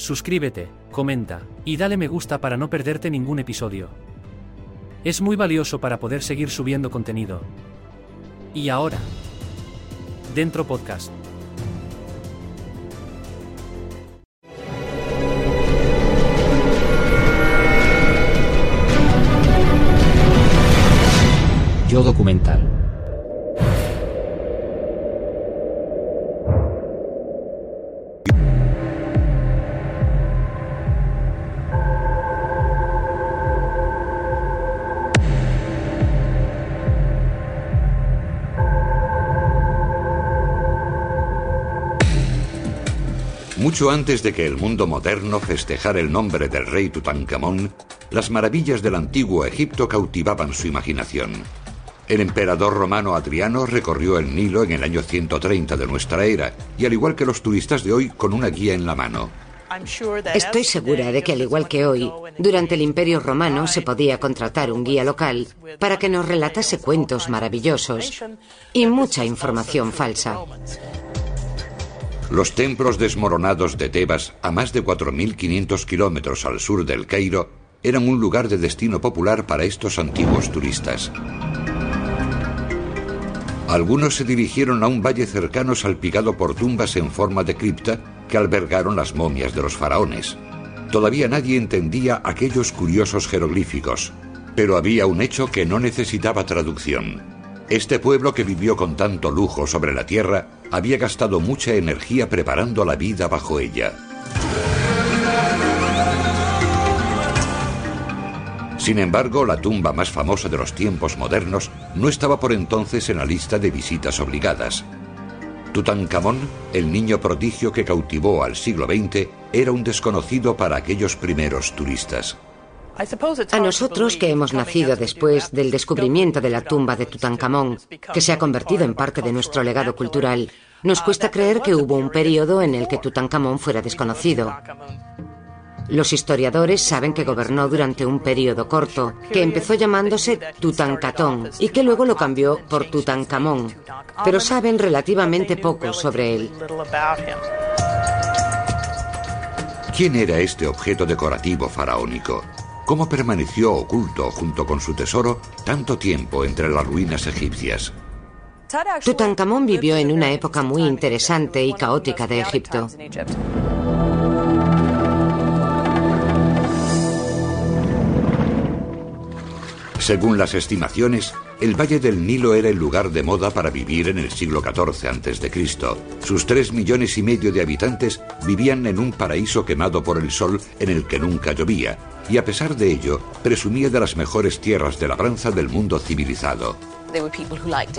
Suscríbete, comenta y dale me gusta para no perderte ningún episodio. Es muy valioso para poder seguir subiendo contenido. Y ahora, dentro podcast. Yo documental. Mucho antes de que el mundo moderno festejara el nombre del rey Tutankamón, las maravillas del antiguo Egipto cautivaban su imaginación. El emperador romano Adriano recorrió el Nilo en el año 130 de nuestra era, y al igual que los turistas de hoy, con una guía en la mano. Estoy segura de que al igual que hoy, durante el Imperio Romano se podía contratar un guía local para que nos relatase cuentos maravillosos y mucha información falsa. Los templos desmoronados de Tebas, a más de 4.500 kilómetros al sur del Cairo, eran un lugar de destino popular para estos antiguos turistas. Algunos se dirigieron a un valle cercano salpicado por tumbas en forma de cripta que albergaron las momias de los faraones. Todavía nadie entendía aquellos curiosos jeroglíficos, pero había un hecho que no necesitaba traducción. Este pueblo que vivió con tanto lujo sobre la tierra había gastado mucha energía preparando la vida bajo ella. Sin embargo, la tumba más famosa de los tiempos modernos no estaba por entonces en la lista de visitas obligadas. Tutankamón, el niño prodigio que cautivó al siglo XX, era un desconocido para aquellos primeros turistas. A nosotros que hemos nacido después del descubrimiento de la tumba de Tutankamón, que se ha convertido en parte de nuestro legado cultural, nos cuesta creer que hubo un periodo en el que Tutankamón fuera desconocido. Los historiadores saben que gobernó durante un periodo corto, que empezó llamándose Tutankatón y que luego lo cambió por Tutankamón, pero saben relativamente poco sobre él. ¿Quién era este objeto decorativo faraónico? ¿Cómo permaneció oculto junto con su tesoro tanto tiempo entre las ruinas egipcias? Tutankamón vivió en una época muy interesante y caótica de Egipto. Según las estimaciones, el Valle del Nilo era el lugar de moda para vivir en el siglo XIV a.C. Sus tres millones y medio de habitantes vivían en un paraíso quemado por el sol en el que nunca llovía, y a pesar de ello, presumía de las mejores tierras de labranza del mundo civilizado.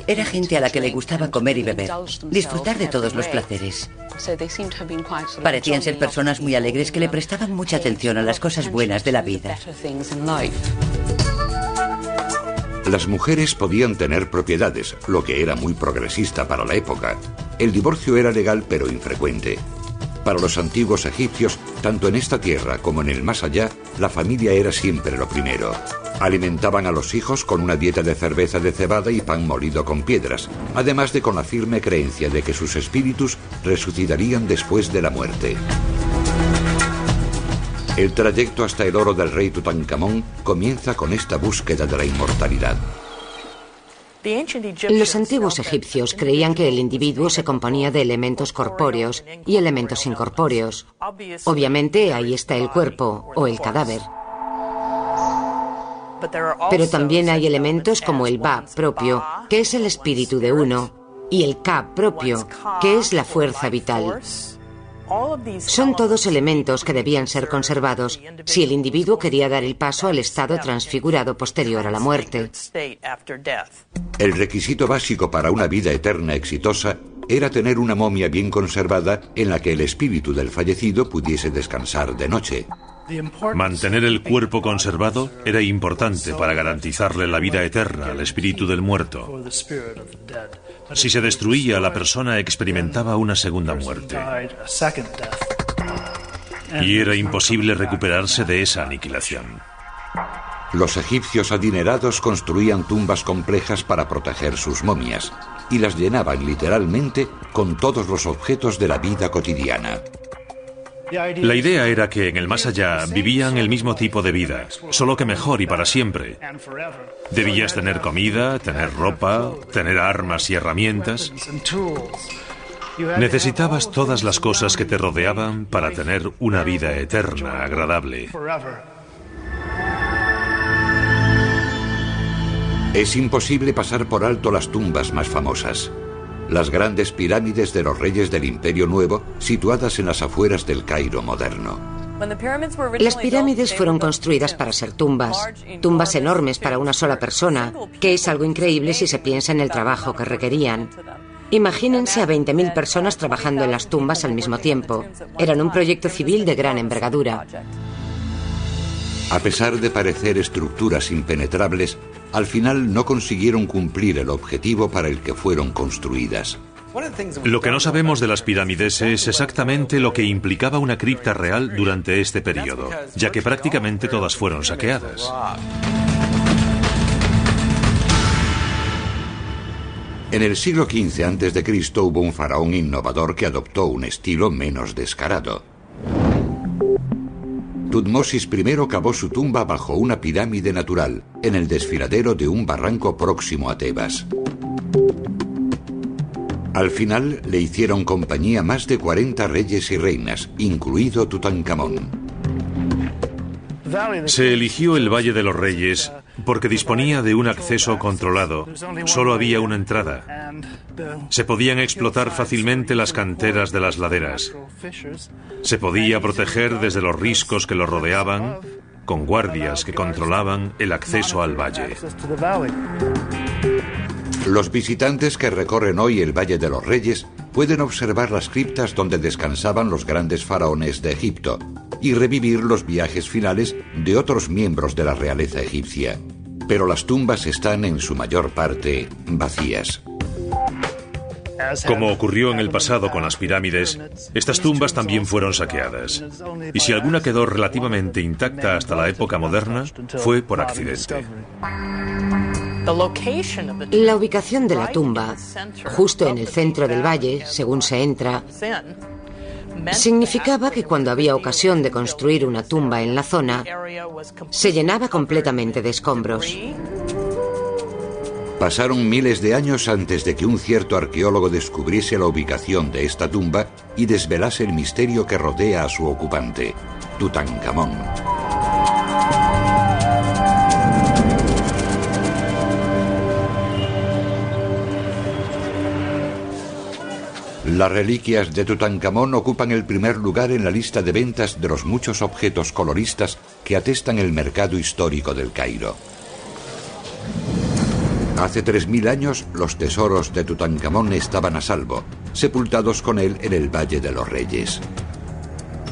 Era gente a la que le gustaba comer y beber, disfrutar de todos los placeres. Parecían ser personas muy alegres que le prestaban mucha atención a las cosas buenas de la vida. Las mujeres podían tener propiedades, lo que era muy progresista para la época. El divorcio era legal pero infrecuente. Para los antiguos egipcios, tanto en esta tierra como en el más allá, la familia era siempre lo primero. Alimentaban a los hijos con una dieta de cerveza de cebada y pan molido con piedras, además de con la firme creencia de que sus espíritus resucitarían después de la muerte. El trayecto hasta el oro del rey Tutankamón comienza con esta búsqueda de la inmortalidad. Los antiguos egipcios creían que el individuo se componía de elementos corpóreos y elementos incorpóreos. Obviamente ahí está el cuerpo o el cadáver. Pero también hay elementos como el Ba propio, que es el espíritu de uno, y el Ka propio, que es la fuerza vital. Son todos elementos que debían ser conservados si el individuo quería dar el paso al estado transfigurado posterior a la muerte. El requisito básico para una vida eterna exitosa era tener una momia bien conservada en la que el espíritu del fallecido pudiese descansar de noche. Mantener el cuerpo conservado era importante para garantizarle la vida eterna al espíritu del muerto. Si se destruía, la persona experimentaba una segunda muerte. Y era imposible recuperarse de esa aniquilación. Los egipcios adinerados construían tumbas complejas para proteger sus momias y las llenaban literalmente con todos los objetos de la vida cotidiana. La idea era que en el más allá vivían el mismo tipo de vida, solo que mejor y para siempre. Debías tener comida, tener ropa, tener armas y herramientas. Necesitabas todas las cosas que te rodeaban para tener una vida eterna, agradable. Es imposible pasar por alto las tumbas más famosas las grandes pirámides de los reyes del Imperio Nuevo situadas en las afueras del Cairo moderno. Las pirámides fueron construidas para ser tumbas, tumbas enormes para una sola persona, que es algo increíble si se piensa en el trabajo que requerían. Imagínense a 20.000 personas trabajando en las tumbas al mismo tiempo. Eran un proyecto civil de gran envergadura. A pesar de parecer estructuras impenetrables, al final no consiguieron cumplir el objetivo para el que fueron construidas. Lo que no sabemos de las pirámides es exactamente lo que implicaba una cripta real durante este periodo, ya que prácticamente todas fueron saqueadas. En el siglo XV a.C. hubo un faraón innovador que adoptó un estilo menos descarado. Tutmosis I cavó su tumba bajo una pirámide natural, en el desfiladero de un barranco próximo a Tebas. Al final le hicieron compañía más de 40 reyes y reinas, incluido Tutankamón. Se eligió el Valle de los Reyes porque disponía de un acceso controlado. Solo había una entrada. Se podían explotar fácilmente las canteras de las laderas. Se podía proteger desde los riscos que lo rodeaban con guardias que controlaban el acceso al valle. Los visitantes que recorren hoy el Valle de los Reyes pueden observar las criptas donde descansaban los grandes faraones de Egipto y revivir los viajes finales de otros miembros de la realeza egipcia. Pero las tumbas están en su mayor parte vacías. Como ocurrió en el pasado con las pirámides, estas tumbas también fueron saqueadas. Y si alguna quedó relativamente intacta hasta la época moderna, fue por accidente. La ubicación de la tumba, justo en el centro del valle, según se entra, significaba que cuando había ocasión de construir una tumba en la zona, se llenaba completamente de escombros. Pasaron miles de años antes de que un cierto arqueólogo descubriese la ubicación de esta tumba y desvelase el misterio que rodea a su ocupante, Tutankamón. Las reliquias de Tutankamón ocupan el primer lugar en la lista de ventas de los muchos objetos coloristas que atestan el mercado histórico del Cairo. Hace 3.000 años los tesoros de Tutankamón estaban a salvo, sepultados con él en el Valle de los Reyes.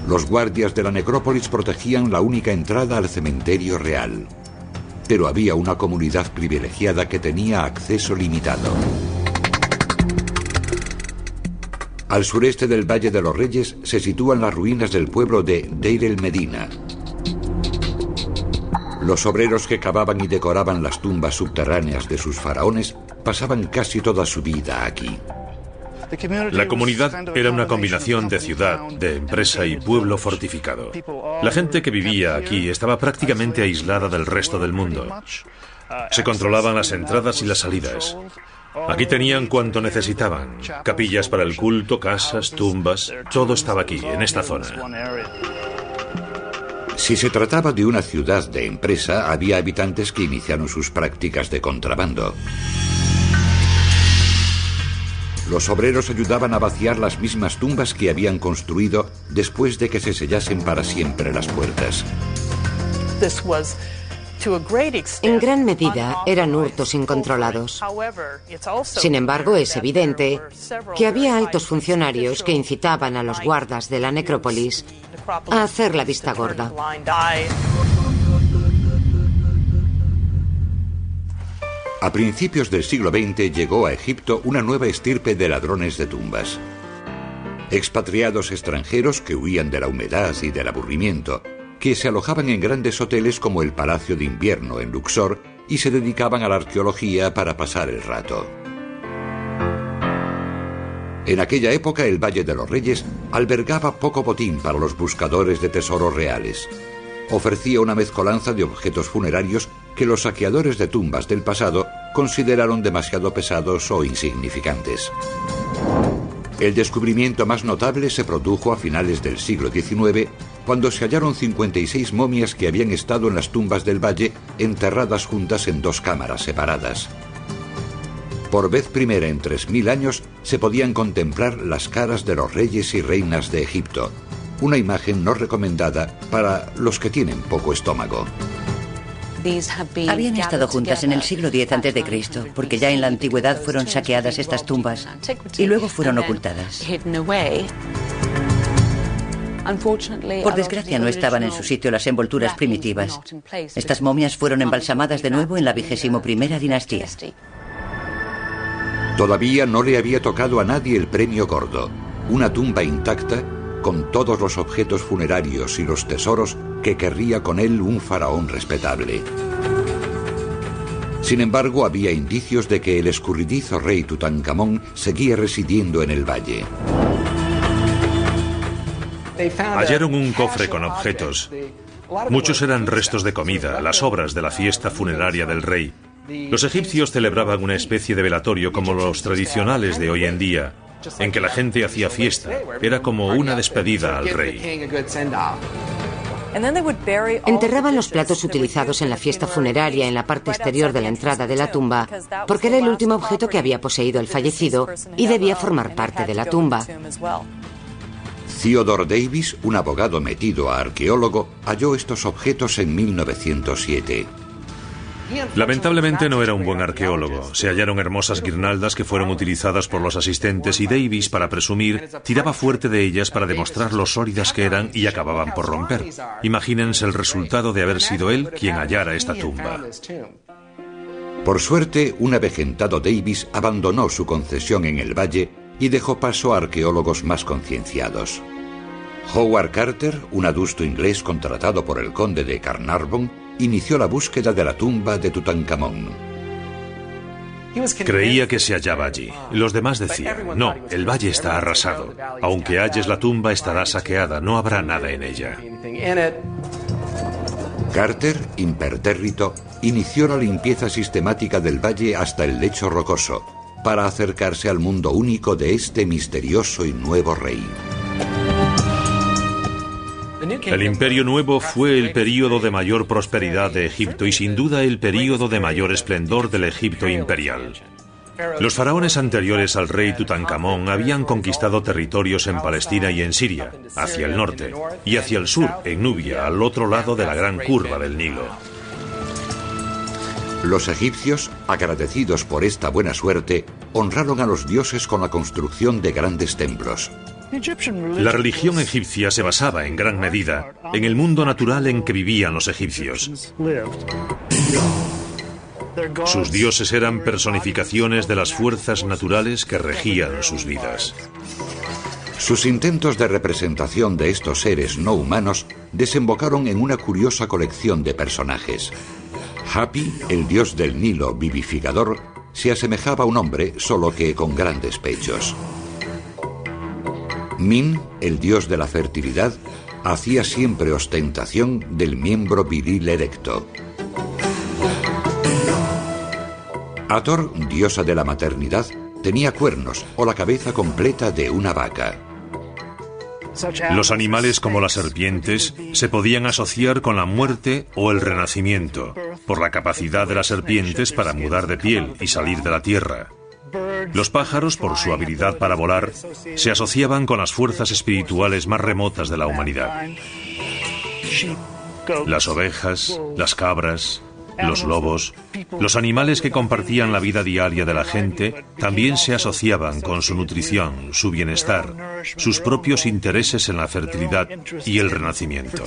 Los guardias de la necrópolis protegían la única entrada al cementerio real. pero había una comunidad privilegiada que tenía acceso limitado. Al sureste del Valle de los Reyes se sitúan las ruinas del pueblo de Deir el Medina. Los obreros que cavaban y decoraban las tumbas subterráneas de sus faraones pasaban casi toda su vida aquí. La comunidad era una combinación de ciudad, de empresa y pueblo fortificado. La gente que vivía aquí estaba prácticamente aislada del resto del mundo. Se controlaban las entradas y las salidas. Aquí tenían cuanto necesitaban. Capillas para el culto, casas, tumbas. Todo estaba aquí, en esta zona. Si se trataba de una ciudad de empresa, había habitantes que iniciaron sus prácticas de contrabando. Los obreros ayudaban a vaciar las mismas tumbas que habían construido después de que se sellasen para siempre las puertas. En gran medida eran hurtos incontrolados. Sin embargo, es evidente que había altos funcionarios que incitaban a los guardas de la necrópolis a hacer la vista gorda. A principios del siglo XX llegó a Egipto una nueva estirpe de ladrones de tumbas. Expatriados extranjeros que huían de la humedad y del aburrimiento, que se alojaban en grandes hoteles como el Palacio de Invierno en Luxor y se dedicaban a la arqueología para pasar el rato. En aquella época el Valle de los Reyes albergaba poco botín para los buscadores de tesoros reales. Ofrecía una mezcolanza de objetos funerarios que los saqueadores de tumbas del pasado consideraron demasiado pesados o insignificantes. El descubrimiento más notable se produjo a finales del siglo XIX, cuando se hallaron 56 momias que habían estado en las tumbas del valle enterradas juntas en dos cámaras separadas. Por vez primera en 3.000 años se podían contemplar las caras de los reyes y reinas de Egipto, una imagen no recomendada para los que tienen poco estómago. Habían estado juntas en el siglo X a.C., porque ya en la antigüedad fueron saqueadas estas tumbas y luego fueron ocultadas. Por desgracia no estaban en su sitio las envolturas primitivas. Estas momias fueron embalsamadas de nuevo en la vigésimo primera dinastía. Todavía no le había tocado a nadie el premio gordo, una tumba intacta con todos los objetos funerarios y los tesoros que querría con él un faraón respetable. Sin embargo, había indicios de que el escurridizo rey Tutankamón seguía residiendo en el valle. Hallaron un cofre con objetos. Muchos eran restos de comida, las obras de la fiesta funeraria del rey. Los egipcios celebraban una especie de velatorio como los tradicionales de hoy en día, en que la gente hacía fiesta. Era como una despedida al rey. Enterraban los platos utilizados en la fiesta funeraria en la parte exterior de la entrada de la tumba, porque era el último objeto que había poseído el fallecido y debía formar parte de la tumba. Theodore Davis, un abogado metido a arqueólogo, halló estos objetos en 1907. Lamentablemente no era un buen arqueólogo. Se hallaron hermosas guirnaldas que fueron utilizadas por los asistentes y Davis, para presumir, tiraba fuerte de ellas para demostrar lo sólidas que eran y acababan por romper. Imagínense el resultado de haber sido él quien hallara esta tumba. Por suerte, un avejentado Davis abandonó su concesión en el valle y dejó paso a arqueólogos más concienciados. Howard Carter, un adusto inglés contratado por el conde de Carnarvon, inició la búsqueda de la tumba de Tutankamón. Creía que se hallaba allí. Los demás decían, no, el valle está arrasado. Aunque halles la tumba estará saqueada, no habrá nada en ella. Carter, impertérrito, inició la limpieza sistemática del valle hasta el lecho rocoso, para acercarse al mundo único de este misterioso y nuevo rey. El Imperio Nuevo fue el período de mayor prosperidad de Egipto y sin duda el período de mayor esplendor del Egipto imperial. Los faraones anteriores al rey Tutankamón habían conquistado territorios en Palestina y en Siria, hacia el norte, y hacia el sur, en Nubia, al otro lado de la gran curva del Nilo. Los egipcios, agradecidos por esta buena suerte, honraron a los dioses con la construcción de grandes templos. La religión egipcia se basaba en gran medida en el mundo natural en que vivían los egipcios. Sus dioses eran personificaciones de las fuerzas naturales que regían sus vidas. Sus intentos de representación de estos seres no humanos desembocaron en una curiosa colección de personajes. Happy, el dios del Nilo vivificador, se asemejaba a un hombre, solo que con grandes pechos. Min, el dios de la fertilidad, hacía siempre ostentación del miembro viril erecto. Ator, diosa de la maternidad, tenía cuernos o la cabeza completa de una vaca. Los animales como las serpientes se podían asociar con la muerte o el renacimiento, por la capacidad de las serpientes para mudar de piel y salir de la tierra. Los pájaros, por su habilidad para volar, se asociaban con las fuerzas espirituales más remotas de la humanidad. Las ovejas, las cabras, los lobos, los animales que compartían la vida diaria de la gente, también se asociaban con su nutrición, su bienestar, sus propios intereses en la fertilidad y el renacimiento.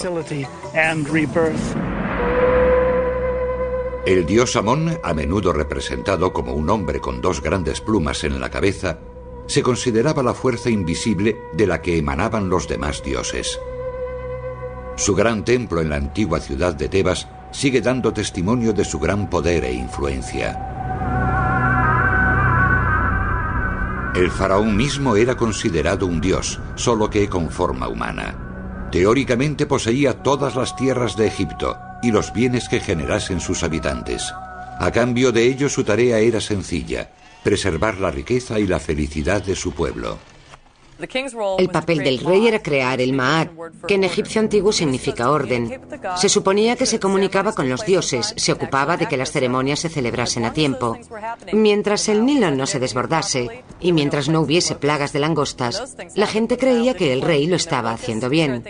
El dios Amón, a menudo representado como un hombre con dos grandes plumas en la cabeza, se consideraba la fuerza invisible de la que emanaban los demás dioses. Su gran templo en la antigua ciudad de Tebas sigue dando testimonio de su gran poder e influencia. El faraón mismo era considerado un dios, solo que con forma humana. Teóricamente poseía todas las tierras de Egipto, y los bienes que generasen sus habitantes. A cambio de ello su tarea era sencilla, preservar la riqueza y la felicidad de su pueblo. El papel del rey era crear el Ma'at, que en egipcio antiguo significa orden. Se suponía que se comunicaba con los dioses, se ocupaba de que las ceremonias se celebrasen a tiempo. Mientras el Nilo no se desbordase y mientras no hubiese plagas de langostas, la gente creía que el rey lo estaba haciendo bien,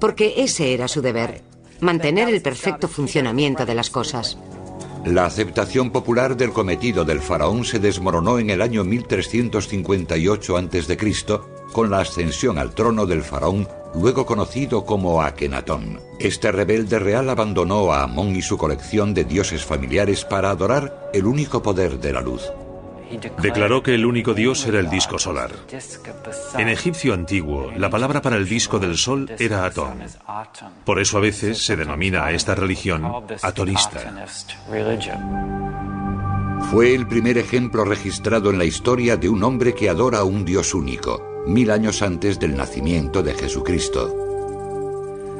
porque ese era su deber mantener el perfecto funcionamiento de las cosas. La aceptación popular del cometido del faraón se desmoronó en el año 1358 a.C. con la ascensión al trono del faraón, luego conocido como Akenatón. Este rebelde real abandonó a Amón y su colección de dioses familiares para adorar el único poder de la luz. Declaró que el único dios era el disco solar. En egipcio antiguo, la palabra para el disco del sol era Atón. Por eso a veces se denomina a esta religión atorista. Fue el primer ejemplo registrado en la historia de un hombre que adora a un dios único, mil años antes del nacimiento de Jesucristo.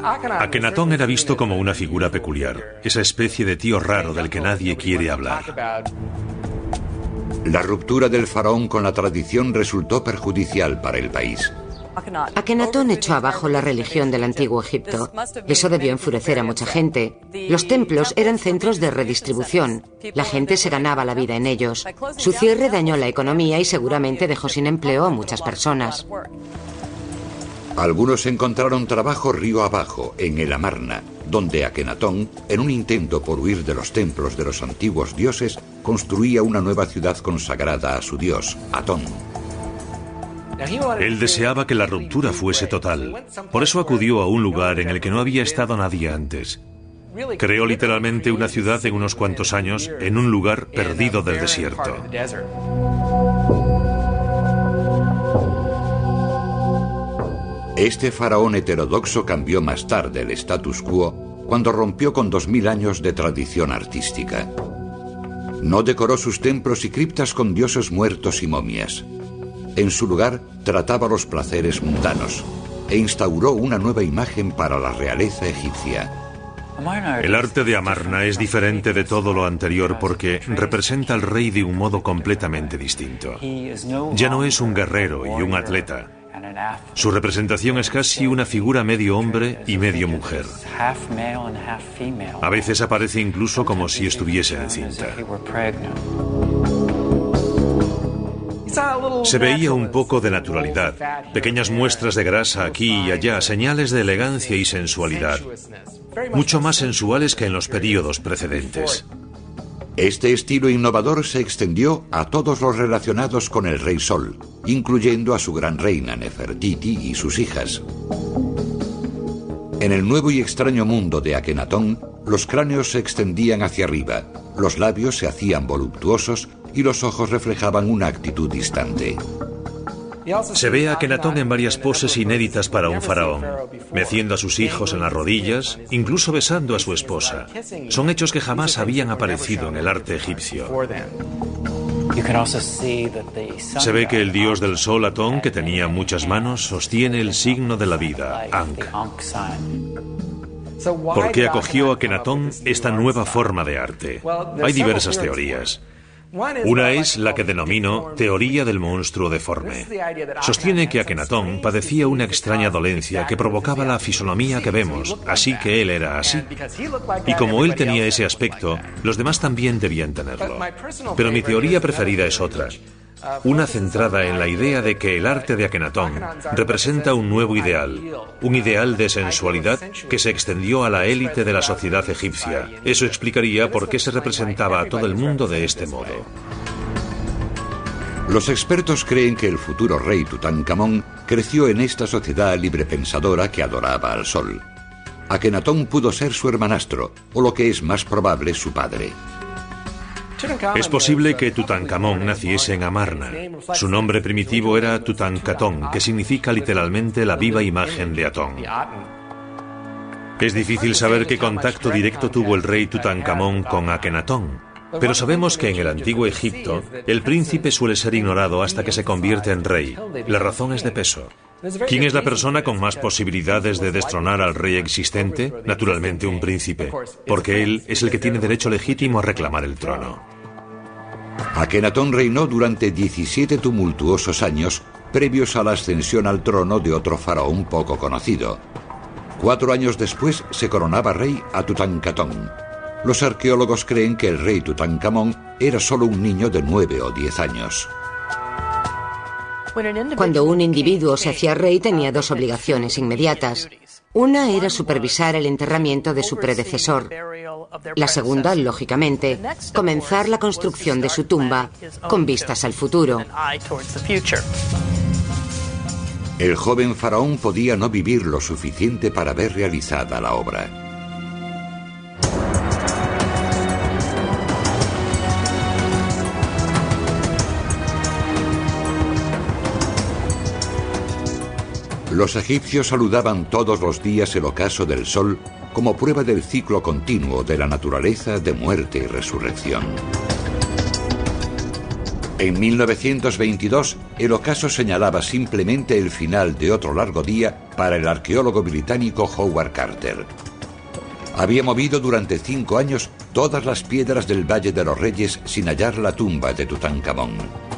Akenatón era visto como una figura peculiar, esa especie de tío raro del que nadie quiere hablar. La ruptura del faraón con la tradición resultó perjudicial para el país. Akenatón echó abajo la religión del antiguo Egipto. Eso debió enfurecer a mucha gente. Los templos eran centros de redistribución. La gente se ganaba la vida en ellos. Su cierre dañó la economía y seguramente dejó sin empleo a muchas personas. Algunos encontraron trabajo río abajo, en el Amarna, donde Akenatón, en un intento por huir de los templos de los antiguos dioses, construía una nueva ciudad consagrada a su dios, Atón. Él deseaba que la ruptura fuese total. Por eso acudió a un lugar en el que no había estado nadie antes. Creó literalmente una ciudad en unos cuantos años en un lugar perdido del desierto. Este faraón heterodoxo cambió más tarde el status quo cuando rompió con dos mil años de tradición artística. No decoró sus templos y criptas con dioses muertos y momias. En su lugar, trataba los placeres mundanos e instauró una nueva imagen para la realeza egipcia. El arte de Amarna es diferente de todo lo anterior porque representa al rey de un modo completamente distinto. Ya no es un guerrero y un atleta. Su representación es casi una figura medio hombre y medio mujer. A veces aparece incluso como si estuviese encinta. Se veía un poco de naturalidad, pequeñas muestras de grasa aquí y allá, señales de elegancia y sensualidad, mucho más sensuales que en los periodos precedentes. Este estilo innovador se extendió a todos los relacionados con el Rey Sol, incluyendo a su gran reina Nefertiti y sus hijas. En el nuevo y extraño mundo de Akenatón, los cráneos se extendían hacia arriba, los labios se hacían voluptuosos y los ojos reflejaban una actitud distante. Se ve a Kenatón en varias poses inéditas para un faraón, meciendo a sus hijos en las rodillas, incluso besando a su esposa. Son hechos que jamás habían aparecido en el arte egipcio. Se ve que el dios del sol Atón, que tenía muchas manos, sostiene el signo de la vida, Ankh. ¿Por qué acogió a Kenatón esta nueva forma de arte? Hay diversas teorías. Una es la que denomino teoría del monstruo deforme. Sostiene que Akenatón padecía una extraña dolencia que provocaba la fisonomía que vemos, así que él era así. Y como él tenía ese aspecto, los demás también debían tenerlo. Pero mi teoría preferida es otra una centrada en la idea de que el arte de Akenatón representa un nuevo ideal, un ideal de sensualidad que se extendió a la élite de la sociedad egipcia. Eso explicaría por qué se representaba a todo el mundo de este modo. Los expertos creen que el futuro rey Tutankamón creció en esta sociedad librepensadora que adoraba al sol. Akenatón pudo ser su hermanastro, o lo que es más probable, su padre. Es posible que Tutankamón naciese en Amarna. Su nombre primitivo era Tutankatón, que significa literalmente la viva imagen de Atón. Es difícil saber qué contacto directo tuvo el rey Tutankamón con Akenatón, pero sabemos que en el antiguo Egipto el príncipe suele ser ignorado hasta que se convierte en rey. La razón es de peso. ¿Quién es la persona con más posibilidades de destronar al rey existente? Naturalmente un príncipe, porque él es el que tiene derecho legítimo a reclamar el trono. Akenatón reinó durante 17 tumultuosos años previos a la ascensión al trono de otro faraón poco conocido. Cuatro años después se coronaba rey a Tutankatón. Los arqueólogos creen que el rey Tutankamón era solo un niño de nueve o diez años. Cuando un individuo se hacía rey tenía dos obligaciones inmediatas. Una era supervisar el enterramiento de su predecesor. La segunda, lógicamente, comenzar la construcción de su tumba con vistas al futuro. El joven faraón podía no vivir lo suficiente para ver realizada la obra. Los egipcios saludaban todos los días el ocaso del sol como prueba del ciclo continuo de la naturaleza de muerte y resurrección. En 1922, el ocaso señalaba simplemente el final de otro largo día para el arqueólogo británico Howard Carter. Había movido durante cinco años todas las piedras del Valle de los Reyes sin hallar la tumba de Tutankamón.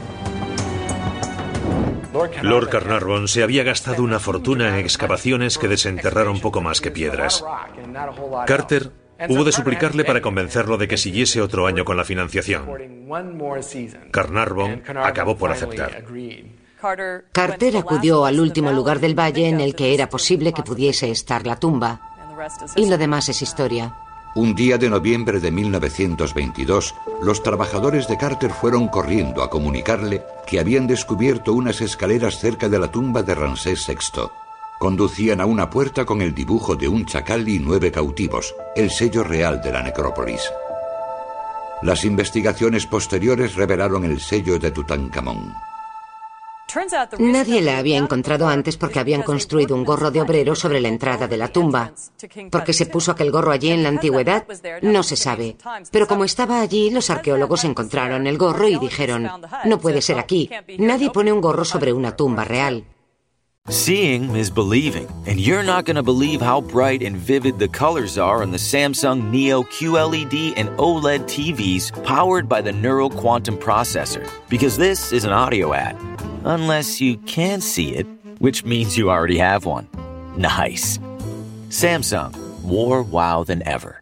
Lord Carnarvon se había gastado una fortuna en excavaciones que desenterraron poco más que piedras. Carter hubo de suplicarle para convencerlo de que siguiese otro año con la financiación. Carnarvon acabó por aceptar. Carter acudió al último lugar del valle en el que era posible que pudiese estar la tumba. Y lo demás es historia. Un día de noviembre de 1922, los trabajadores de Carter fueron corriendo a comunicarle que habían descubierto unas escaleras cerca de la tumba de Ramsés VI. Conducían a una puerta con el dibujo de un chacal y nueve cautivos, el sello real de la necrópolis. Las investigaciones posteriores revelaron el sello de Tutankamón. Nadie la había encontrado antes porque habían construido un gorro de obrero sobre la entrada de la tumba. ¿Por qué se puso aquel gorro allí en la antigüedad? No se sabe. Pero como estaba allí, los arqueólogos encontraron el gorro y dijeron, no puede ser aquí. Nadie pone un gorro sobre una tumba real. Seeing is believing, and you're not going to believe how bright and vivid the colors are on the Samsung Neo QLED and OLED TVs powered by the Neural Quantum Processor, because this is an audio ad. Unless you can see it, which means you already have one. Nice. Samsung, more wow than ever.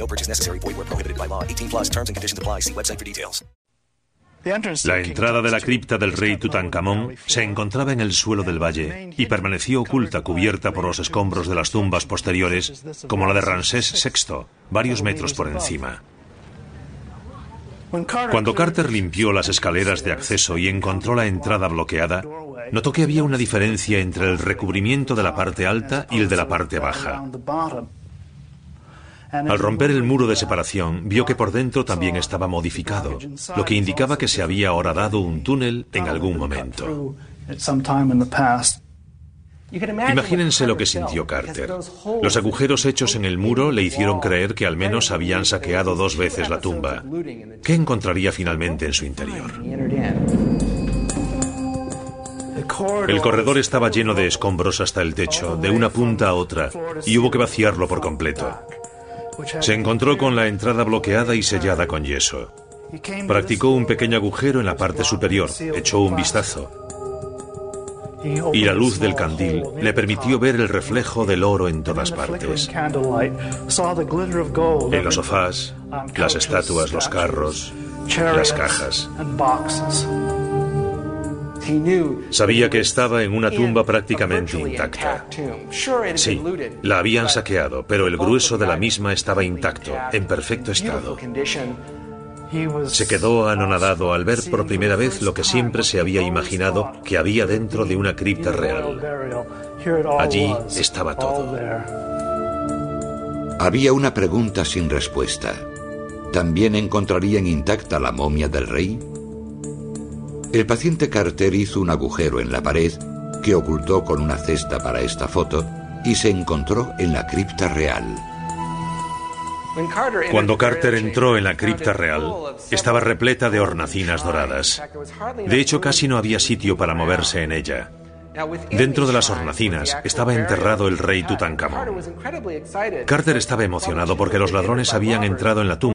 No purchase necessary. Void where prohibited by law. 18 plus terms and conditions apply. See website for details. La entrada de la cripta del rey Tutankamón se encontraba en el suelo del valle y permaneció oculta cubierta por los escombros de las tumbas posteriores, como la de Ramsés VI, varios metros por encima. Cuando Carter limpió las escaleras de acceso y encontró la entrada bloqueada, notó que había una diferencia entre el recubrimiento de la parte alta y el de la parte baja. Al romper el muro de separación, vio que por dentro también estaba modificado, lo que indicaba que se había horadado un túnel en algún momento. Imagínense lo que sintió Carter. Los agujeros hechos en el muro le hicieron creer que al menos habían saqueado dos veces la tumba. ¿Qué encontraría finalmente en su interior? El corredor estaba lleno de escombros hasta el techo, de una punta a otra, y hubo que vaciarlo por completo. Se encontró con la entrada bloqueada y sellada con yeso. Practicó un pequeño agujero en la parte superior, echó un vistazo. Y la luz del candil le permitió ver el reflejo del oro en todas partes. En los sofás, las estatuas, los carros, las cajas. Sabía que estaba en una tumba prácticamente intacta. Sí, la habían saqueado, pero el grueso de la misma estaba intacto, en perfecto estado. Se quedó anonadado al ver por primera vez lo que siempre se había imaginado que había dentro de una cripta real. Allí estaba todo. Había una pregunta sin respuesta. ¿También encontrarían intacta la momia del rey? El paciente Carter hizo un agujero en la pared que ocultó con una cesta para esta foto y se encontró en la cripta real. Cuando Carter entró en la cripta real, estaba repleta de hornacinas doradas. De hecho, casi no había sitio para moverse en ella. Dentro de las hornacinas estaba enterrado el rey Tutankamón. Carter estaba emocionado porque los ladrones habían entrado en la tumba.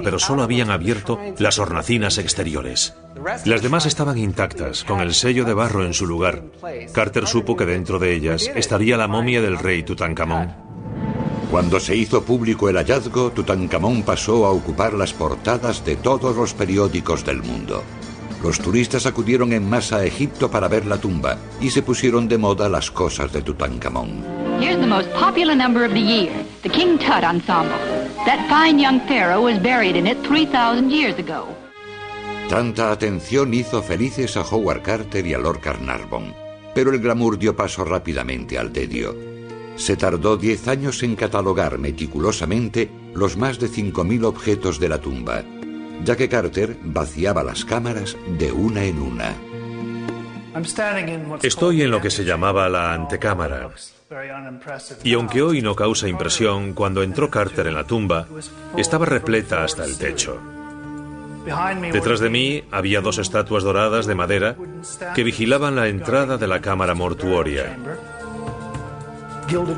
Pero solo habían abierto las hornacinas exteriores. Las demás estaban intactas, con el sello de barro en su lugar. Carter supo que dentro de ellas estaría la momia del rey Tutankamón. Cuando se hizo público el hallazgo, Tutankamón pasó a ocupar las portadas de todos los periódicos del mundo. Los turistas acudieron en masa a Egipto para ver la tumba y se pusieron de moda las cosas de Tutankamón. Here's the most popular number of the year, the King Tut Ensemble. That fine young pharaoh was buried in it 3,000 years ago. Tanta atención hizo felices a Howard Carter y a Lord Carnarvon, pero el glamour dio paso rápidamente al tedio. Se tardó 10 años en catalogar meticulosamente los más de 5.000 objetos de la tumba, ya que Carter vaciaba las cámaras de una en una. Estoy en lo que se llamaba la antecámara. Y aunque hoy no causa impresión, cuando entró Carter en la tumba, estaba repleta hasta el techo. Detrás de mí había dos estatuas doradas de madera que vigilaban la entrada de la cámara mortuoria.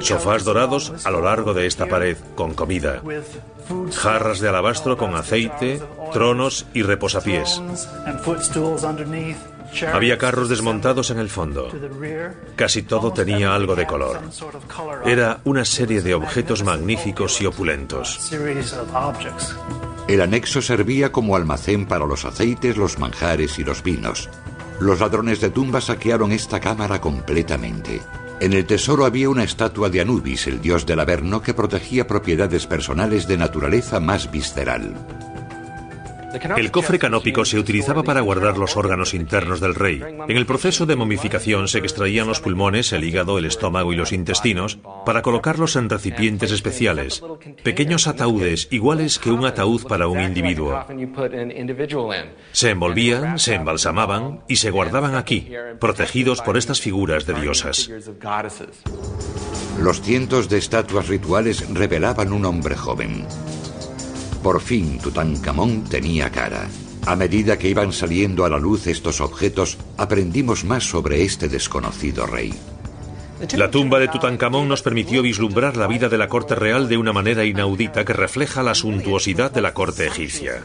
Sofás dorados a lo largo de esta pared con comida. Jarras de alabastro con aceite, tronos y reposapiés. Había carros desmontados en el fondo. Casi todo tenía algo de color. Era una serie de objetos magníficos y opulentos. El anexo servía como almacén para los aceites, los manjares y los vinos. Los ladrones de tumbas saquearon esta cámara completamente. En el tesoro había una estatua de Anubis, el dios del Averno, que protegía propiedades personales de naturaleza más visceral. El cofre canópico se utilizaba para guardar los órganos internos del rey. En el proceso de momificación se extraían los pulmones, el hígado, el estómago y los intestinos para colocarlos en recipientes especiales, pequeños ataúdes iguales que un ataúd para un individuo. Se envolvían, se embalsamaban y se guardaban aquí, protegidos por estas figuras de diosas. Los cientos de estatuas rituales revelaban un hombre joven. Por fin Tutankamón tenía cara. A medida que iban saliendo a la luz estos objetos, aprendimos más sobre este desconocido rey. La tumba de Tutankamón nos permitió vislumbrar la vida de la corte real de una manera inaudita que refleja la suntuosidad de la corte egipcia.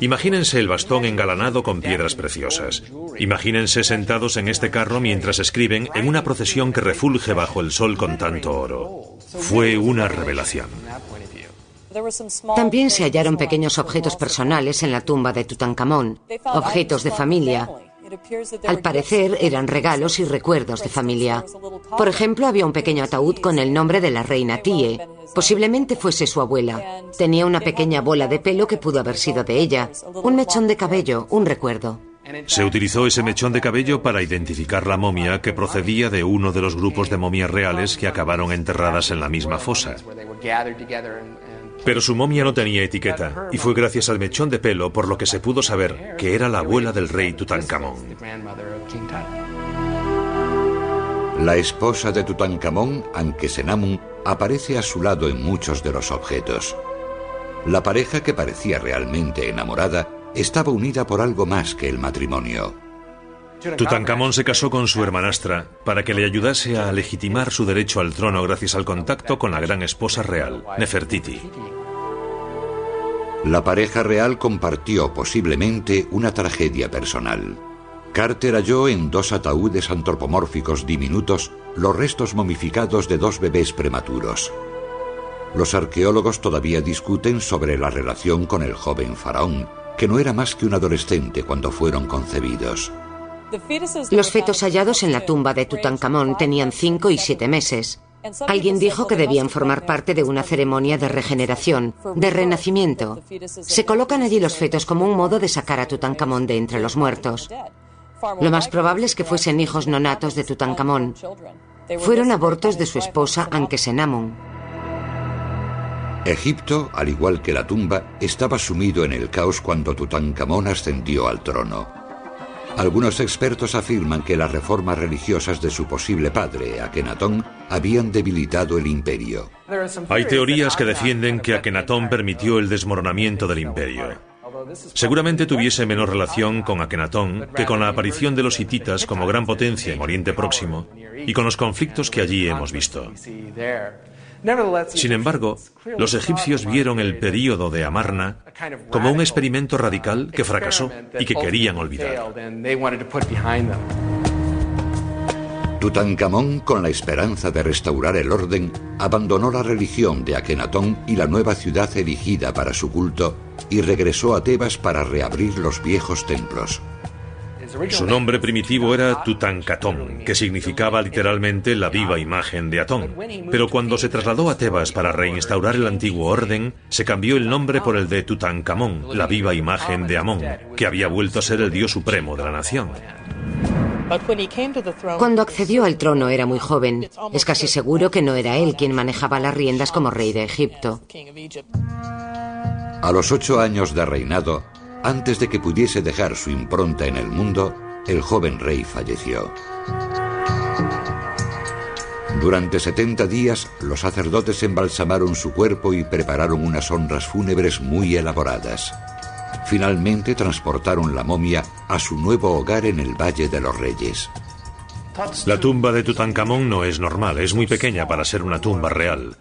Imagínense el bastón engalanado con piedras preciosas. Imagínense sentados en este carro mientras escriben en una procesión que refulge bajo el sol con tanto oro. Fue una revelación. También se hallaron pequeños objetos personales en la tumba de Tutankamón, objetos de familia. Al parecer eran regalos y recuerdos de familia. Por ejemplo, había un pequeño ataúd con el nombre de la reina Tie. Posiblemente fuese su abuela. Tenía una pequeña bola de pelo que pudo haber sido de ella. Un mechón de cabello, un recuerdo. Se utilizó ese mechón de cabello para identificar la momia que procedía de uno de los grupos de momias reales que acabaron enterradas en la misma fosa. Pero su momia no tenía etiqueta, y fue gracias al mechón de pelo por lo que se pudo saber que era la abuela del rey Tutankamón. La esposa de Tutankamón, Ankesenamun, aparece a su lado en muchos de los objetos. La pareja que parecía realmente enamorada estaba unida por algo más que el matrimonio. Tutankamón se casó con su hermanastra para que le ayudase a legitimar su derecho al trono gracias al contacto con la gran esposa real, Nefertiti. La pareja real compartió posiblemente una tragedia personal. Carter halló en dos ataúdes antropomórficos diminutos los restos momificados de dos bebés prematuros. Los arqueólogos todavía discuten sobre la relación con el joven faraón, que no era más que un adolescente cuando fueron concebidos. Los fetos hallados en la tumba de Tutankamón tenían cinco y siete meses. Alguien dijo que debían formar parte de una ceremonia de regeneración, de renacimiento. Se colocan allí los fetos como un modo de sacar a Tutankamón de entre los muertos. Lo más probable es que fuesen hijos nonatos de Tutankamón. Fueron abortos de su esposa Ankesenamun. Egipto, al igual que la tumba, estaba sumido en el caos cuando Tutankamón ascendió al trono. Algunos expertos afirman que las reformas religiosas de su posible padre, Akenatón, habían debilitado el imperio. Hay teorías que defienden que Akenatón permitió el desmoronamiento del imperio. Seguramente tuviese menor relación con Akenatón que con la aparición de los hititas como gran potencia en Oriente Próximo y con los conflictos que allí hemos visto. Sin embargo, los egipcios vieron el período de Amarna como un experimento radical que fracasó y que querían olvidar. Tutankamón, con la esperanza de restaurar el orden, abandonó la religión de Akenatón y la nueva ciudad erigida para su culto y regresó a Tebas para reabrir los viejos templos. Su nombre primitivo era Tutankatón, que significaba literalmente la viva imagen de Atón. Pero cuando se trasladó a Tebas para reinstaurar el antiguo orden, se cambió el nombre por el de Tutankamón, la viva imagen de Amón, que había vuelto a ser el dios supremo de la nación. Cuando accedió al trono era muy joven. Es casi seguro que no era él quien manejaba las riendas como rey de Egipto. A los ocho años de reinado, antes de que pudiese dejar su impronta en el mundo, el joven rey falleció. Durante 70 días, los sacerdotes embalsamaron su cuerpo y prepararon unas honras fúnebres muy elaboradas. Finalmente transportaron la momia a su nuevo hogar en el Valle de los Reyes. La tumba de Tutankamón no es normal, es muy pequeña para ser una tumba real.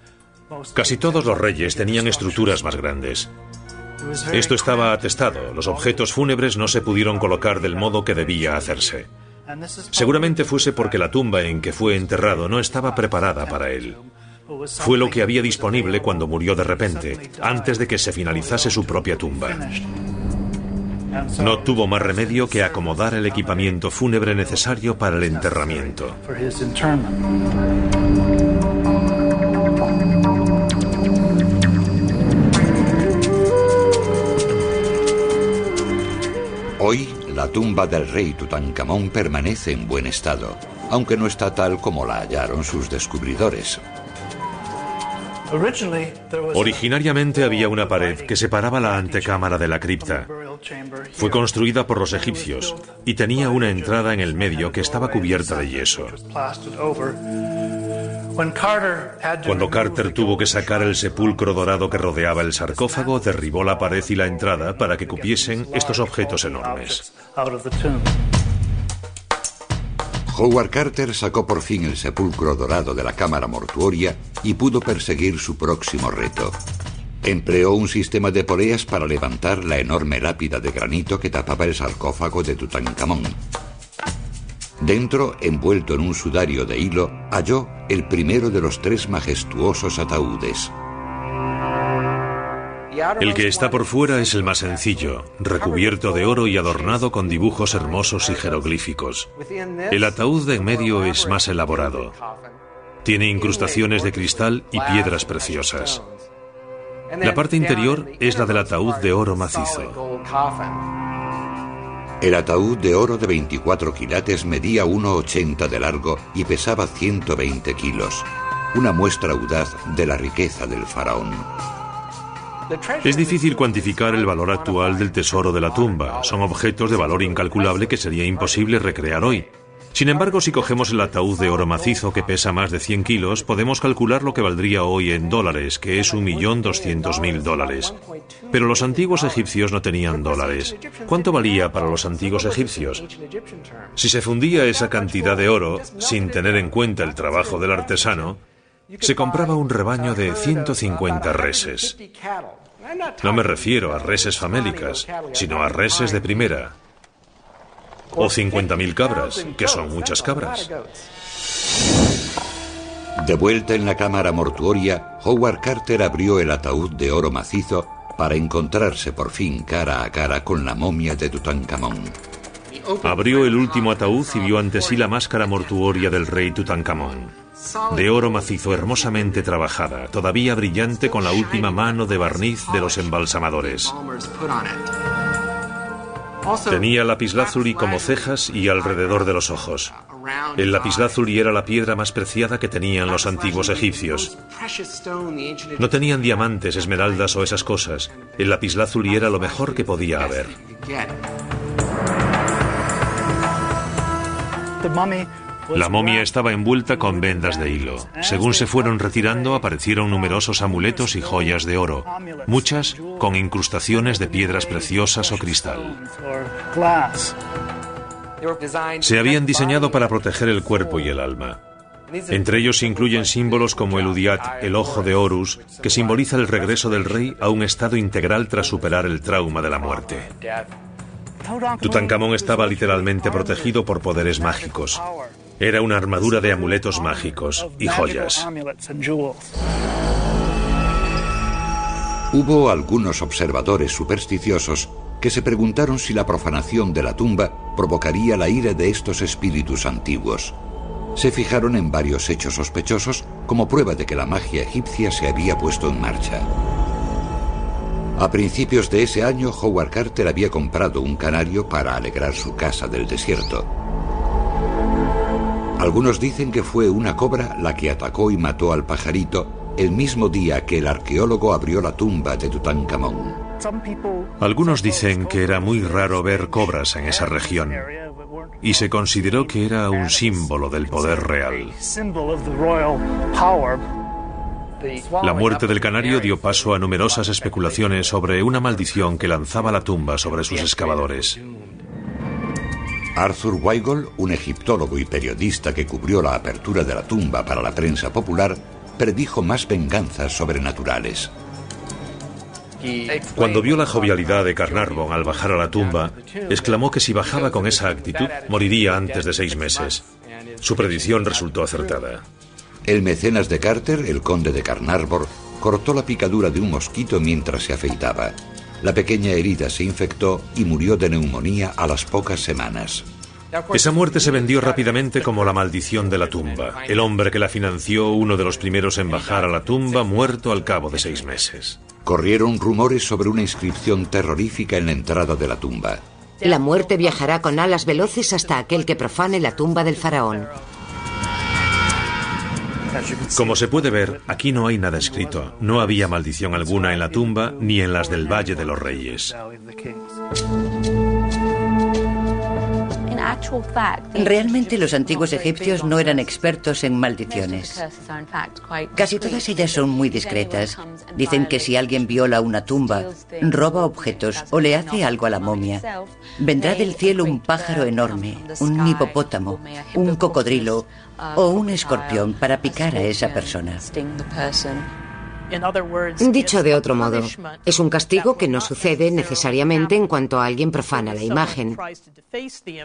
Casi todos los reyes tenían estructuras más grandes. Esto estaba atestado, los objetos fúnebres no se pudieron colocar del modo que debía hacerse. Seguramente fuese porque la tumba en que fue enterrado no estaba preparada para él. Fue lo que había disponible cuando murió de repente, antes de que se finalizase su propia tumba. No tuvo más remedio que acomodar el equipamiento fúnebre necesario para el enterramiento. La tumba del rey Tutankamón permanece en buen estado, aunque no está tal como la hallaron sus descubridores. Originariamente había una pared que separaba la antecámara de la cripta. Fue construida por los egipcios y tenía una entrada en el medio que estaba cubierta de yeso. Cuando Carter tuvo que sacar el sepulcro dorado que rodeaba el sarcófago, derribó la pared y la entrada para que cupiesen estos objetos enormes. Howard Carter sacó por fin el sepulcro dorado de la cámara mortuoria y pudo perseguir su próximo reto. Empleó un sistema de poleas para levantar la enorme lápida de granito que tapaba el sarcófago de Tutankamón. Dentro, envuelto en un sudario de hilo, halló el primero de los tres majestuosos ataúdes. El que está por fuera es el más sencillo, recubierto de oro y adornado con dibujos hermosos y jeroglíficos. El ataúd de en medio es más elaborado. Tiene incrustaciones de cristal y piedras preciosas. La parte interior es la del ataúd de oro macizo. El ataúd de oro de 24 quilates medía 1,80 de largo y pesaba 120 kilos, una muestra audaz de la riqueza del faraón. Es difícil cuantificar el valor actual del tesoro de la tumba. Son objetos de valor incalculable que sería imposible recrear hoy. Sin embargo, si cogemos el ataúd de oro macizo que pesa más de 100 kilos, podemos calcular lo que valdría hoy en dólares, que es 1.200.000 dólares. Pero los antiguos egipcios no tenían dólares. ¿Cuánto valía para los antiguos egipcios? Si se fundía esa cantidad de oro, sin tener en cuenta el trabajo del artesano, se compraba un rebaño de 150 reses. No me refiero a reses famélicas, sino a reses de primera. O 50.000 cabras, que son muchas cabras. De vuelta en la cámara mortuoria, Howard Carter abrió el ataúd de oro macizo para encontrarse por fin cara a cara con la momia de Tutankamón. Abrió el último ataúd y vio ante sí la máscara mortuoria del rey Tutankamón de oro macizo hermosamente trabajada, todavía brillante con la última mano de barniz de los embalsamadores. Tenía lapislázuli como cejas y alrededor de los ojos. El lapislázuli era la piedra más preciada que tenían los antiguos egipcios. No tenían diamantes, esmeraldas o esas cosas. El lapislázuli era lo mejor que podía haber. La momia estaba envuelta con vendas de hilo. Según se fueron retirando, aparecieron numerosos amuletos y joyas de oro, muchas con incrustaciones de piedras preciosas o cristal. Se habían diseñado para proteger el cuerpo y el alma. Entre ellos se incluyen símbolos como el Udiat, el ojo de Horus, que simboliza el regreso del rey a un estado integral tras superar el trauma de la muerte. Tutankamón estaba literalmente protegido por poderes mágicos. Era una armadura de amuletos mágicos y joyas. Hubo algunos observadores supersticiosos que se preguntaron si la profanación de la tumba provocaría la ira de estos espíritus antiguos. Se fijaron en varios hechos sospechosos como prueba de que la magia egipcia se había puesto en marcha. A principios de ese año, Howard Carter había comprado un canario para alegrar su casa del desierto. Algunos dicen que fue una cobra la que atacó y mató al pajarito el mismo día que el arqueólogo abrió la tumba de Tutankamón. Algunos dicen que era muy raro ver cobras en esa región. y se consideró que era un símbolo del poder real. La muerte del canario dio paso a numerosas especulaciones sobre una maldición que lanzaba la tumba sobre sus excavadores. Arthur Weigel, un egiptólogo y periodista que cubrió la apertura de la tumba para la prensa popular, predijo más venganzas sobrenaturales. Cuando vio la jovialidad de Carnarvon al bajar a la tumba, exclamó que si bajaba con esa actitud, moriría antes de seis meses. Su predicción resultó acertada. El mecenas de Carter, el conde de Carnarvon, cortó la picadura de un mosquito mientras se afeitaba. La pequeña herida se infectó y murió de neumonía a las pocas semanas. Esa muerte se vendió rápidamente como la maldición de la tumba. El hombre que la financió, uno de los primeros en bajar a la tumba, muerto al cabo de seis meses. Corrieron rumores sobre una inscripción terrorífica en la entrada de la tumba. La muerte viajará con alas veloces hasta aquel que profane la tumba del faraón. Como se puede ver, aquí no hay nada escrito. No había maldición alguna en la tumba ni en las del Valle de los Reyes. Realmente los antiguos egipcios no eran expertos en maldiciones. Casi todas ellas son muy discretas. Dicen que si alguien viola una tumba, roba objetos o le hace algo a la momia, vendrá del cielo un pájaro enorme, un hipopótamo, un cocodrilo o un escorpión para picar a esa persona. Dicho de otro modo, es un castigo que no sucede necesariamente en cuanto alguien profana la imagen.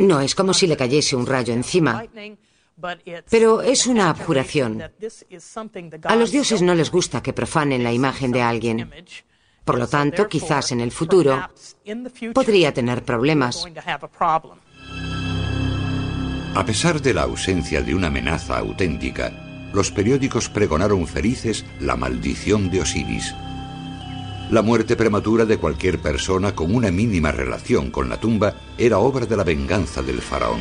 No es como si le cayese un rayo encima, pero es una abjuración. A los dioses no les gusta que profanen la imagen de alguien. Por lo tanto, quizás en el futuro podría tener problemas. A pesar de la ausencia de una amenaza auténtica, los periódicos pregonaron felices la maldición de Osiris. La muerte prematura de cualquier persona con una mínima relación con la tumba era obra de la venganza del faraón.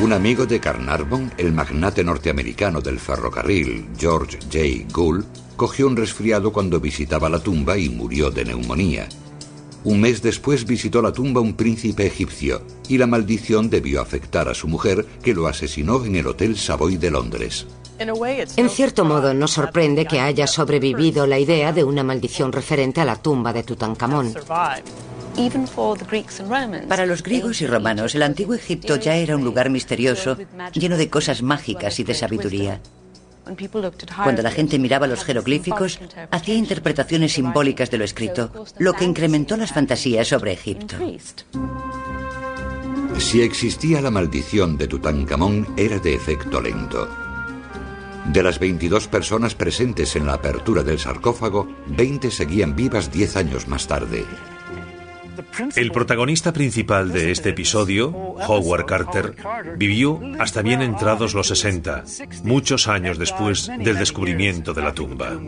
Un amigo de Carnarvon, el magnate norteamericano del ferrocarril, George J. Gould, cogió un resfriado cuando visitaba la tumba y murió de neumonía. Un mes después visitó la tumba un príncipe egipcio y la maldición debió afectar a su mujer que lo asesinó en el Hotel Savoy de Londres. En cierto modo nos sorprende que haya sobrevivido la idea de una maldición referente a la tumba de Tutankamón. Para los griegos y romanos, el antiguo Egipto ya era un lugar misterioso, lleno de cosas mágicas y de sabiduría. Cuando la gente miraba los jeroglíficos, hacía interpretaciones simbólicas de lo escrito, lo que incrementó las fantasías sobre Egipto. Si existía la maldición de Tutankamón, era de efecto lento. De las 22 personas presentes en la apertura del sarcófago, 20 seguían vivas 10 años más tarde. El protagonista principal de este episodio, Howard Carter, vivió hasta bien entrados los 60, muchos años después del descubrimiento de la tumba.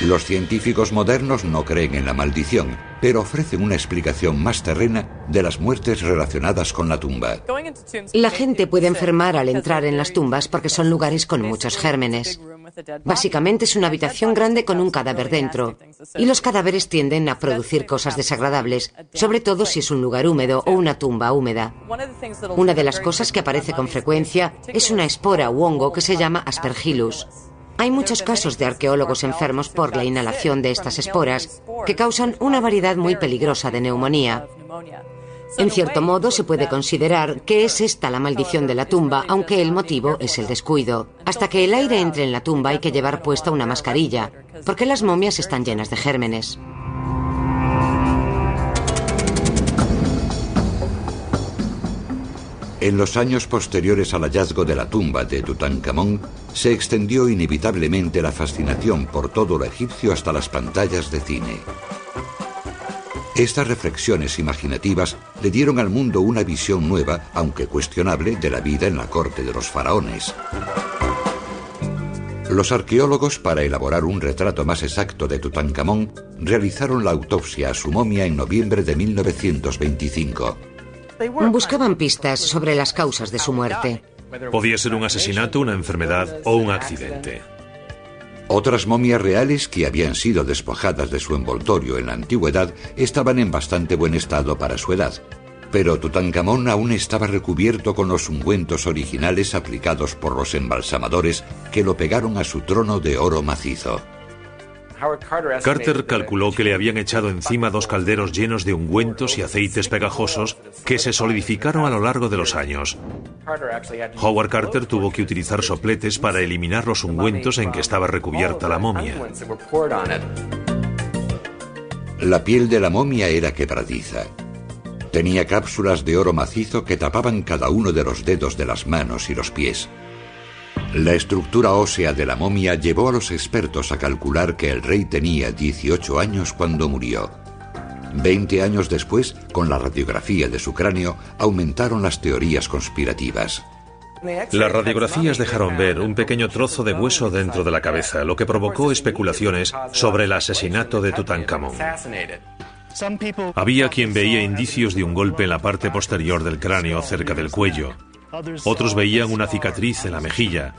Los científicos modernos no creen en la maldición, pero ofrecen una explicación más terrena de las muertes relacionadas con la tumba. La gente puede enfermar al entrar en las tumbas porque son lugares con muchos gérmenes. Básicamente es una habitación grande con un cadáver dentro, y los cadáveres tienden a producir cosas desagradables, sobre todo si es un lugar húmedo o una tumba húmeda. Una de las cosas que aparece con frecuencia es una espora u hongo que se llama aspergillus. Hay muchos casos de arqueólogos enfermos por la inhalación de estas esporas que causan una variedad muy peligrosa de neumonía. En cierto modo se puede considerar que es esta la maldición de la tumba, aunque el motivo es el descuido. Hasta que el aire entre en la tumba hay que llevar puesta una mascarilla, porque las momias están llenas de gérmenes. En los años posteriores al hallazgo de la tumba de Tutankamón, se extendió inevitablemente la fascinación por todo lo egipcio hasta las pantallas de cine. Estas reflexiones imaginativas le dieron al mundo una visión nueva, aunque cuestionable, de la vida en la corte de los faraones. Los arqueólogos, para elaborar un retrato más exacto de Tutankamón, realizaron la autopsia a su momia en noviembre de 1925. Buscaban pistas sobre las causas de su muerte. Podía ser un asesinato, una enfermedad o un accidente. Otras momias reales que habían sido despojadas de su envoltorio en la antigüedad estaban en bastante buen estado para su edad, pero Tutankamón aún estaba recubierto con los ungüentos originales aplicados por los embalsamadores que lo pegaron a su trono de oro macizo. Carter calculó que le habían echado encima dos calderos llenos de ungüentos y aceites pegajosos que se solidificaron a lo largo de los años. Howard Carter tuvo que utilizar sopletes para eliminar los ungüentos en que estaba recubierta la momia. La piel de la momia era quebradiza. Tenía cápsulas de oro macizo que tapaban cada uno de los dedos de las manos y los pies. La estructura ósea de la momia llevó a los expertos a calcular que el rey tenía 18 años cuando murió. Veinte años después, con la radiografía de su cráneo, aumentaron las teorías conspirativas. Las radiografías dejaron ver un pequeño trozo de hueso dentro de la cabeza, lo que provocó especulaciones sobre el asesinato de Tutankamón. Había quien veía indicios de un golpe en la parte posterior del cráneo cerca del cuello. Otros veían una cicatriz en la mejilla.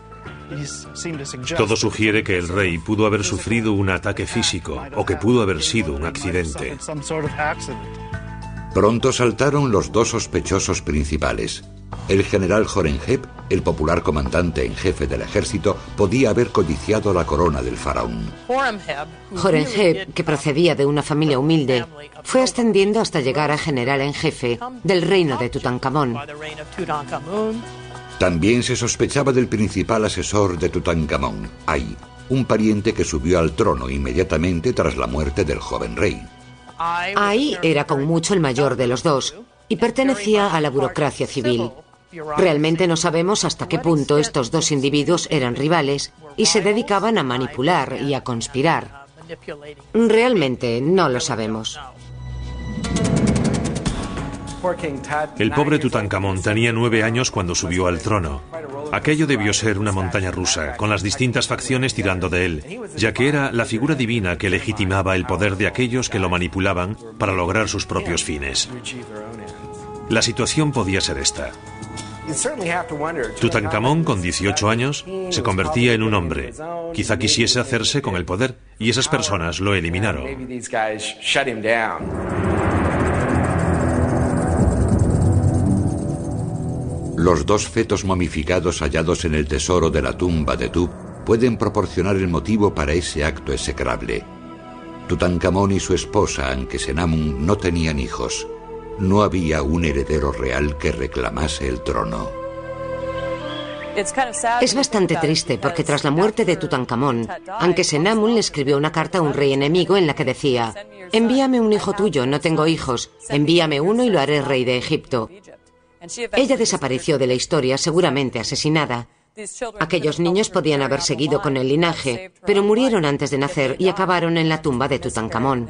Todo sugiere que el rey pudo haber sufrido un ataque físico o que pudo haber sido un accidente. Pronto saltaron los dos sospechosos principales. El general Horenheb, el popular comandante en jefe del ejército, podía haber codiciado la corona del faraón. Horenheb, que procedía de una familia humilde, fue ascendiendo hasta llegar a general en jefe del reino de Tutankamón. También se sospechaba del principal asesor de Tutankamón, Ay, un pariente que subió al trono inmediatamente tras la muerte del joven rey. Ay era con mucho el mayor de los dos y pertenecía a la burocracia civil. Realmente no sabemos hasta qué punto estos dos individuos eran rivales y se dedicaban a manipular y a conspirar. Realmente no lo sabemos. El pobre Tutankamón tenía nueve años cuando subió al trono. Aquello debió ser una montaña rusa, con las distintas facciones tirando de él, ya que era la figura divina que legitimaba el poder de aquellos que lo manipulaban para lograr sus propios fines. La situación podía ser esta. Tutankamón, con 18 años, se convertía en un hombre. Quizá quisiese hacerse con el poder, y esas personas lo eliminaron. Los dos fetos momificados hallados en el tesoro de la tumba de Tub pueden proporcionar el motivo para ese acto execrable. Tutankamón y su esposa, Ankesenamun, no tenían hijos. No había un heredero real que reclamase el trono. Es bastante triste porque tras la muerte de Tutankamón, Ankesenamun le escribió una carta a un rey enemigo en la que decía: Envíame un hijo tuyo, no tengo hijos. Envíame uno y lo haré rey de Egipto. Ella desapareció de la historia, seguramente asesinada. Aquellos niños podían haber seguido con el linaje, pero murieron antes de nacer y acabaron en la tumba de Tutankamón.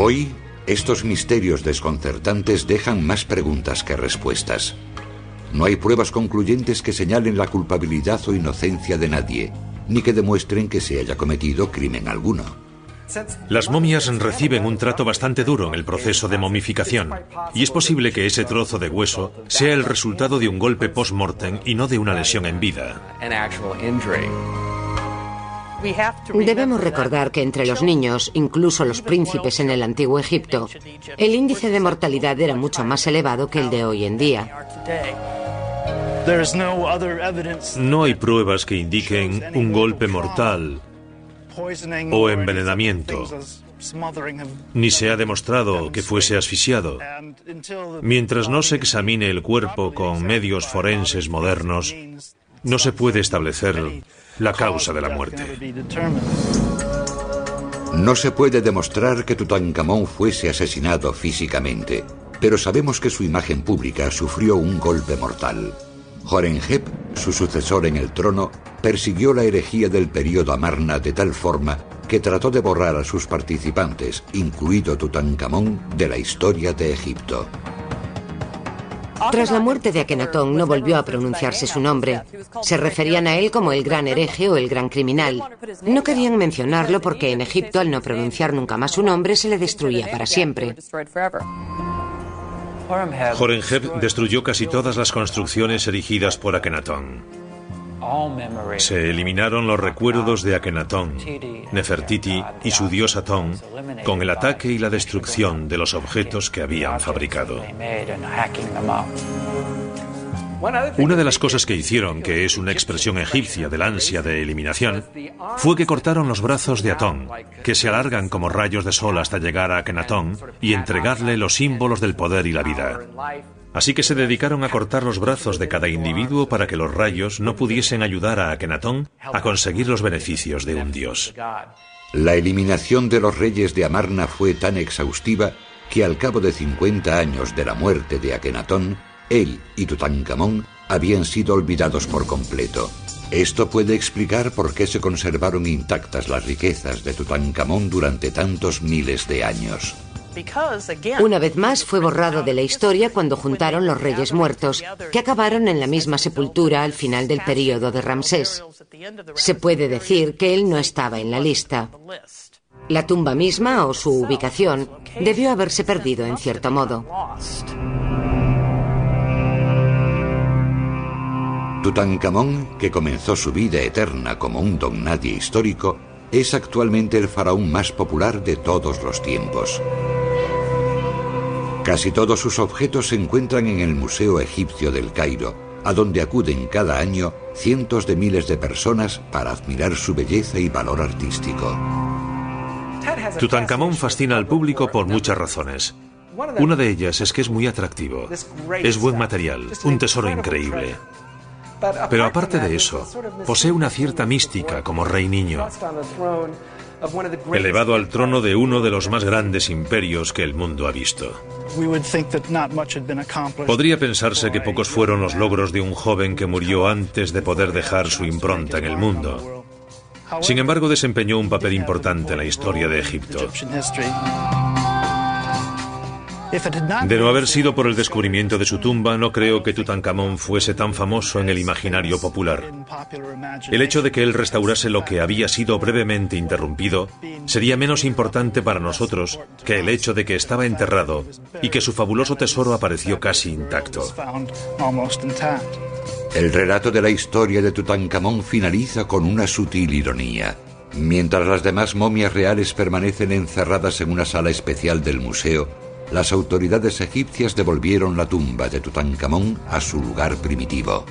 Hoy, estos misterios desconcertantes dejan más preguntas que respuestas. No hay pruebas concluyentes que señalen la culpabilidad o inocencia de nadie, ni que demuestren que se haya cometido crimen alguno. Las momias reciben un trato bastante duro en el proceso de momificación, y es posible que ese trozo de hueso sea el resultado de un golpe post-mortem y no de una lesión en vida. Debemos recordar que entre los niños, incluso los príncipes en el antiguo Egipto, el índice de mortalidad era mucho más elevado que el de hoy en día. No hay pruebas que indiquen un golpe mortal o envenenamiento. Ni se ha demostrado que fuese asfixiado. Mientras no se examine el cuerpo con medios forenses modernos, no se puede establecer la causa de la muerte. No se puede demostrar que Tutankamón fuese asesinado físicamente, pero sabemos que su imagen pública sufrió un golpe mortal. Horenheb, su sucesor en el trono, persiguió la herejía del período Amarna de tal forma que trató de borrar a sus participantes, incluido Tutankamón, de la historia de Egipto. Tras la muerte de Akenatón no volvió a pronunciarse su nombre. Se referían a él como el gran hereje o el gran criminal. No querían mencionarlo porque en Egipto al no pronunciar nunca más su nombre se le destruía para siempre. Horenheb destruyó casi todas las construcciones erigidas por Akenatón. Se eliminaron los recuerdos de Akenatón, Nefertiti y su dios Atón con el ataque y la destrucción de los objetos que habían fabricado. Una de las cosas que hicieron, que es una expresión egipcia del ansia de eliminación, fue que cortaron los brazos de Atón, que se alargan como rayos de sol hasta llegar a Akenatón y entregarle los símbolos del poder y la vida. Así que se dedicaron a cortar los brazos de cada individuo para que los rayos no pudiesen ayudar a Akenatón a conseguir los beneficios de un dios. La eliminación de los reyes de Amarna fue tan exhaustiva que al cabo de 50 años de la muerte de Akenatón, él y Tutankamón habían sido olvidados por completo. Esto puede explicar por qué se conservaron intactas las riquezas de Tutankamón durante tantos miles de años. Una vez más fue borrado de la historia cuando juntaron los reyes muertos, que acabaron en la misma sepultura al final del período de Ramsés. Se puede decir que él no estaba en la lista. La tumba misma o su ubicación debió haberse perdido en cierto modo. Tutankamón, que comenzó su vida eterna como un don nadie histórico, es actualmente el faraón más popular de todos los tiempos. Casi todos sus objetos se encuentran en el Museo Egipcio del Cairo, a donde acuden cada año cientos de miles de personas para admirar su belleza y valor artístico. Tutankamón fascina al público por muchas razones. Una de ellas es que es muy atractivo. Es buen material, un tesoro increíble. Pero aparte de eso, posee una cierta mística como rey niño, elevado al trono de uno de los más grandes imperios que el mundo ha visto. Podría pensarse que pocos fueron los logros de un joven que murió antes de poder dejar su impronta en el mundo. Sin embargo, desempeñó un papel importante en la historia de Egipto. De no haber sido por el descubrimiento de su tumba, no creo que Tutankamón fuese tan famoso en el imaginario popular. El hecho de que él restaurase lo que había sido brevemente interrumpido sería menos importante para nosotros que el hecho de que estaba enterrado y que su fabuloso tesoro apareció casi intacto. El relato de la historia de Tutankamón finaliza con una sutil ironía. Mientras las demás momias reales permanecen encerradas en una sala especial del museo, las autoridades egipcias devolvieron la tumba de Tutankamón a su lugar primitivo.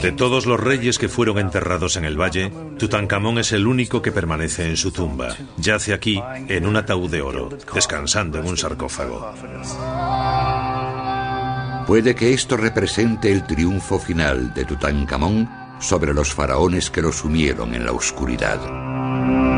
De todos los reyes que fueron enterrados en el valle, Tutankamón es el único que permanece en su tumba. Yace aquí en un ataúd de oro, descansando en un sarcófago. Puede que esto represente el triunfo final de Tutankamón sobre los faraones que lo sumieron en la oscuridad.